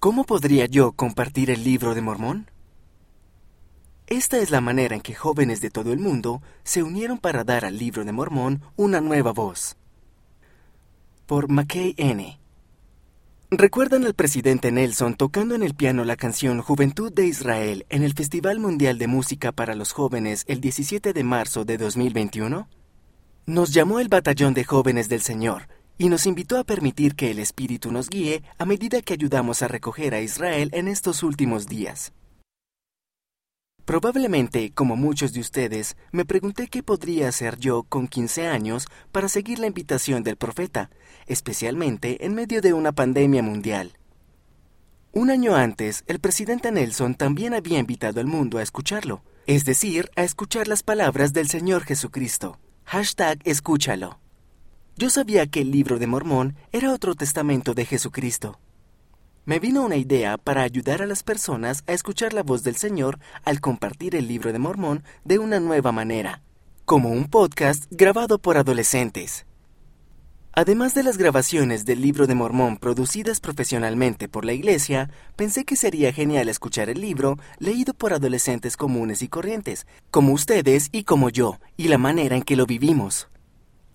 ¿Cómo podría yo compartir el libro de Mormón? Esta es la manera en que jóvenes de todo el mundo se unieron para dar al libro de Mormón una nueva voz. Por McKay N. ¿Recuerdan al presidente Nelson tocando en el piano la canción Juventud de Israel en el Festival Mundial de Música para los Jóvenes el 17 de marzo de 2021? Nos llamó el Batallón de Jóvenes del Señor y nos invitó a permitir que el Espíritu nos guíe a medida que ayudamos a recoger a Israel en estos últimos días. Probablemente, como muchos de ustedes, me pregunté qué podría hacer yo con 15 años para seguir la invitación del profeta, especialmente en medio de una pandemia mundial. Un año antes, el presidente Nelson también había invitado al mundo a escucharlo, es decir, a escuchar las palabras del Señor Jesucristo. Hashtag escúchalo. Yo sabía que el libro de Mormón era otro testamento de Jesucristo. Me vino una idea para ayudar a las personas a escuchar la voz del Señor al compartir el libro de Mormón de una nueva manera, como un podcast grabado por adolescentes. Además de las grabaciones del libro de Mormón producidas profesionalmente por la iglesia, pensé que sería genial escuchar el libro leído por adolescentes comunes y corrientes, como ustedes y como yo, y la manera en que lo vivimos.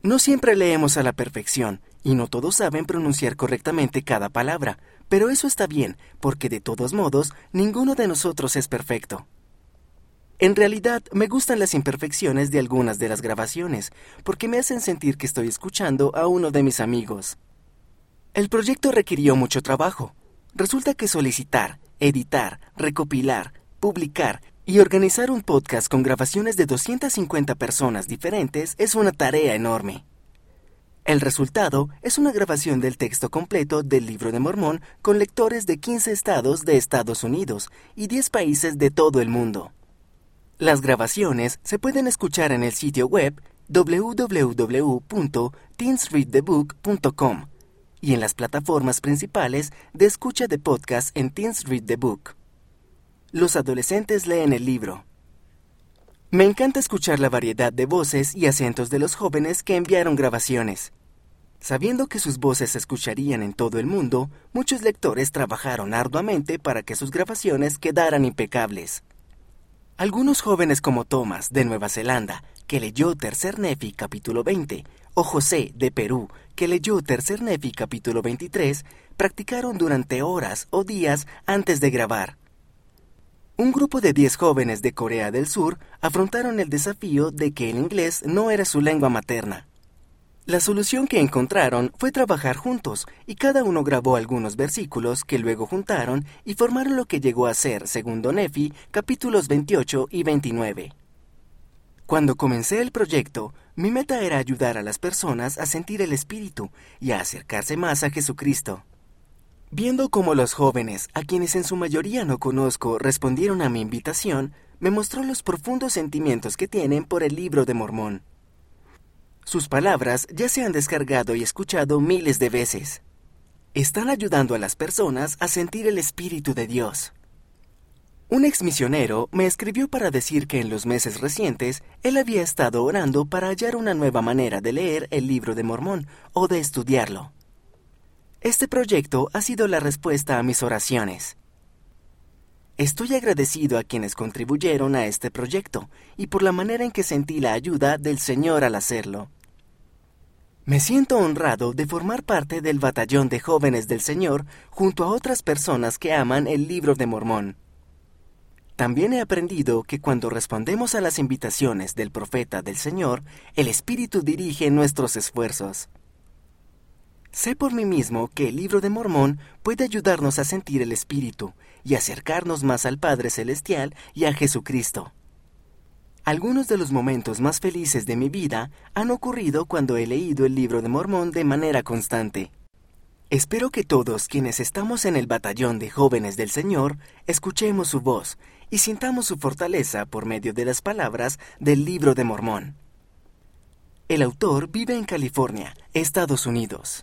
No siempre leemos a la perfección, y no todos saben pronunciar correctamente cada palabra, pero eso está bien, porque de todos modos, ninguno de nosotros es perfecto. En realidad, me gustan las imperfecciones de algunas de las grabaciones, porque me hacen sentir que estoy escuchando a uno de mis amigos. El proyecto requirió mucho trabajo. Resulta que solicitar, editar, recopilar, publicar y organizar un podcast con grabaciones de 250 personas diferentes es una tarea enorme. El resultado es una grabación del texto completo del libro de Mormón con lectores de 15 estados de Estados Unidos y 10 países de todo el mundo. Las grabaciones se pueden escuchar en el sitio web www.teensreadthebook.com y en las plataformas principales de escucha de podcast en Teens. Los adolescentes leen el libro. Me encanta escuchar la variedad de voces y acentos de los jóvenes que enviaron grabaciones. Sabiendo que sus voces se escucharían en todo el mundo, muchos lectores trabajaron arduamente para que sus grabaciones quedaran impecables. Algunos jóvenes como Thomas, de Nueva Zelanda, que leyó Tercer Nefi capítulo 20, o José, de Perú, que leyó Tercer Nefi capítulo 23, practicaron durante horas o días antes de grabar. Un grupo de 10 jóvenes de Corea del Sur afrontaron el desafío de que el inglés no era su lengua materna. La solución que encontraron fue trabajar juntos y cada uno grabó algunos versículos que luego juntaron y formaron lo que llegó a ser, segundo Nefi, capítulos 28 y 29. Cuando comencé el proyecto, mi meta era ayudar a las personas a sentir el Espíritu y a acercarse más a Jesucristo. Viendo cómo los jóvenes, a quienes en su mayoría no conozco, respondieron a mi invitación, me mostró los profundos sentimientos que tienen por el libro de Mormón. Sus palabras ya se han descargado y escuchado miles de veces. Están ayudando a las personas a sentir el Espíritu de Dios. Un ex misionero me escribió para decir que en los meses recientes él había estado orando para hallar una nueva manera de leer el libro de Mormón o de estudiarlo. Este proyecto ha sido la respuesta a mis oraciones. Estoy agradecido a quienes contribuyeron a este proyecto y por la manera en que sentí la ayuda del Señor al hacerlo. Me siento honrado de formar parte del batallón de jóvenes del Señor junto a otras personas que aman el libro de Mormón. También he aprendido que cuando respondemos a las invitaciones del profeta del Señor, el Espíritu dirige nuestros esfuerzos. Sé por mí mismo que el libro de Mormón puede ayudarnos a sentir el Espíritu y acercarnos más al Padre Celestial y a Jesucristo. Algunos de los momentos más felices de mi vida han ocurrido cuando he leído el libro de Mormón de manera constante. Espero que todos quienes estamos en el batallón de jóvenes del Señor escuchemos su voz y sintamos su fortaleza por medio de las palabras del libro de Mormón. El autor vive en California, Estados Unidos.